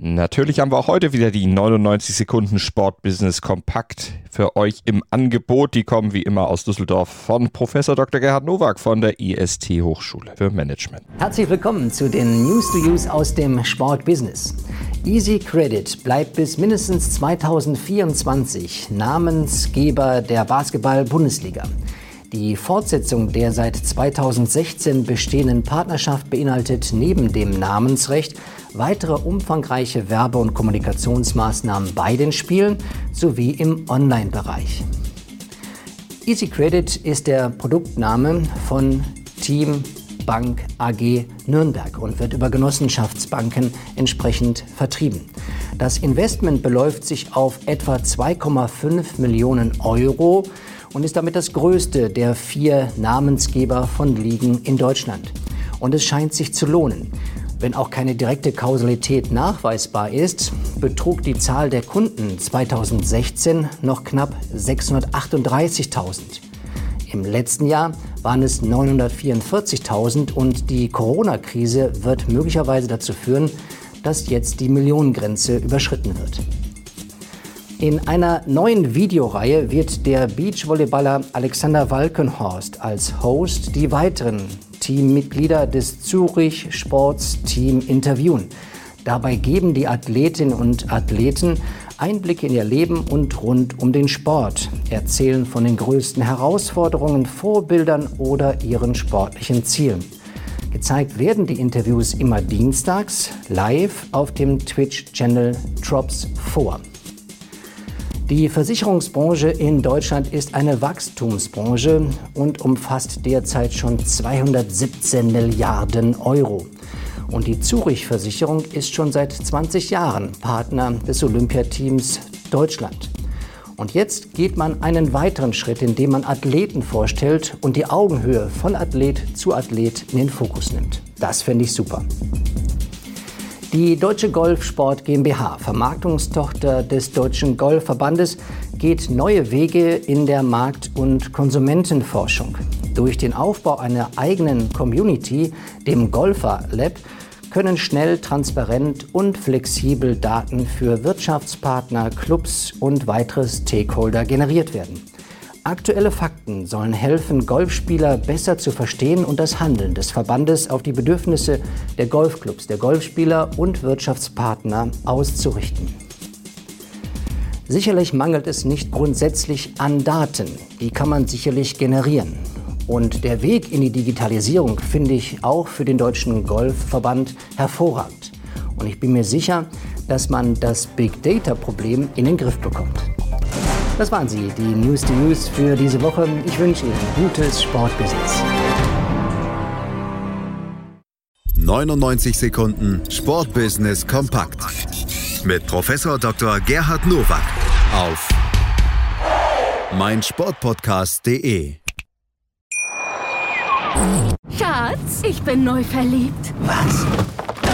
Natürlich haben wir auch heute wieder die 99 Sekunden Sportbusiness kompakt für euch im Angebot. Die kommen wie immer aus Düsseldorf von Professor Dr. Gerhard Nowak von der IST Hochschule für Management. Herzlich willkommen zu den News to Use aus dem Sportbusiness. Easy Credit bleibt bis mindestens 2024 Namensgeber der Basketball-Bundesliga. Die Fortsetzung der seit 2016 bestehenden Partnerschaft beinhaltet neben dem Namensrecht weitere umfangreiche Werbe- und Kommunikationsmaßnahmen bei den Spielen sowie im Online-Bereich. Easy Credit ist der Produktname von Team Bank AG Nürnberg und wird über Genossenschaftsbanken entsprechend vertrieben. Das Investment beläuft sich auf etwa 2,5 Millionen Euro und ist damit das größte der vier Namensgeber von Ligen in Deutschland. Und es scheint sich zu lohnen. Wenn auch keine direkte Kausalität nachweisbar ist, betrug die Zahl der Kunden 2016 noch knapp 638.000. Im letzten Jahr waren es 944.000 und die Corona-Krise wird möglicherweise dazu führen, dass jetzt die Millionengrenze überschritten wird. In einer neuen Videoreihe wird der Beachvolleyballer Alexander Walkenhorst als Host die weiteren Teammitglieder des Zurich Sports Team interviewen. Dabei geben die Athletinnen und Athleten Einblicke in ihr Leben und rund um den Sport, erzählen von den größten Herausforderungen, Vorbildern oder ihren sportlichen Zielen. Gezeigt werden die Interviews immer dienstags live auf dem Twitch-Channel Drops 4. Die Versicherungsbranche in Deutschland ist eine Wachstumsbranche und umfasst derzeit schon 217 Milliarden Euro. Und die Zurich-Versicherung ist schon seit 20 Jahren Partner des Olympiateams Deutschland. Und jetzt geht man einen weiteren Schritt, indem man Athleten vorstellt und die Augenhöhe von Athlet zu Athlet in den Fokus nimmt. Das finde ich super. Die Deutsche Golfsport GmbH, Vermarktungstochter des Deutschen Golfverbandes, geht neue Wege in der Markt- und Konsumentenforschung. Durch den Aufbau einer eigenen Community, dem Golfer Lab, können schnell, transparent und flexibel Daten für Wirtschaftspartner, Clubs und weitere Stakeholder generiert werden. Aktuelle Fakten sollen helfen, Golfspieler besser zu verstehen und das Handeln des Verbandes auf die Bedürfnisse der Golfclubs, der Golfspieler und Wirtschaftspartner auszurichten. Sicherlich mangelt es nicht grundsätzlich an Daten. Die kann man sicherlich generieren. Und der Weg in die Digitalisierung finde ich auch für den Deutschen Golfverband hervorragend. Und ich bin mir sicher, dass man das Big Data-Problem in den Griff bekommt. Das waren sie, die News to News für diese Woche. Ich wünsche Ihnen gutes Sportbusiness. 99 Sekunden Sportbusiness kompakt mit Professor Dr. Gerhard Nowak auf meinsportpodcast.de. Schatz, ich bin neu verliebt. Was?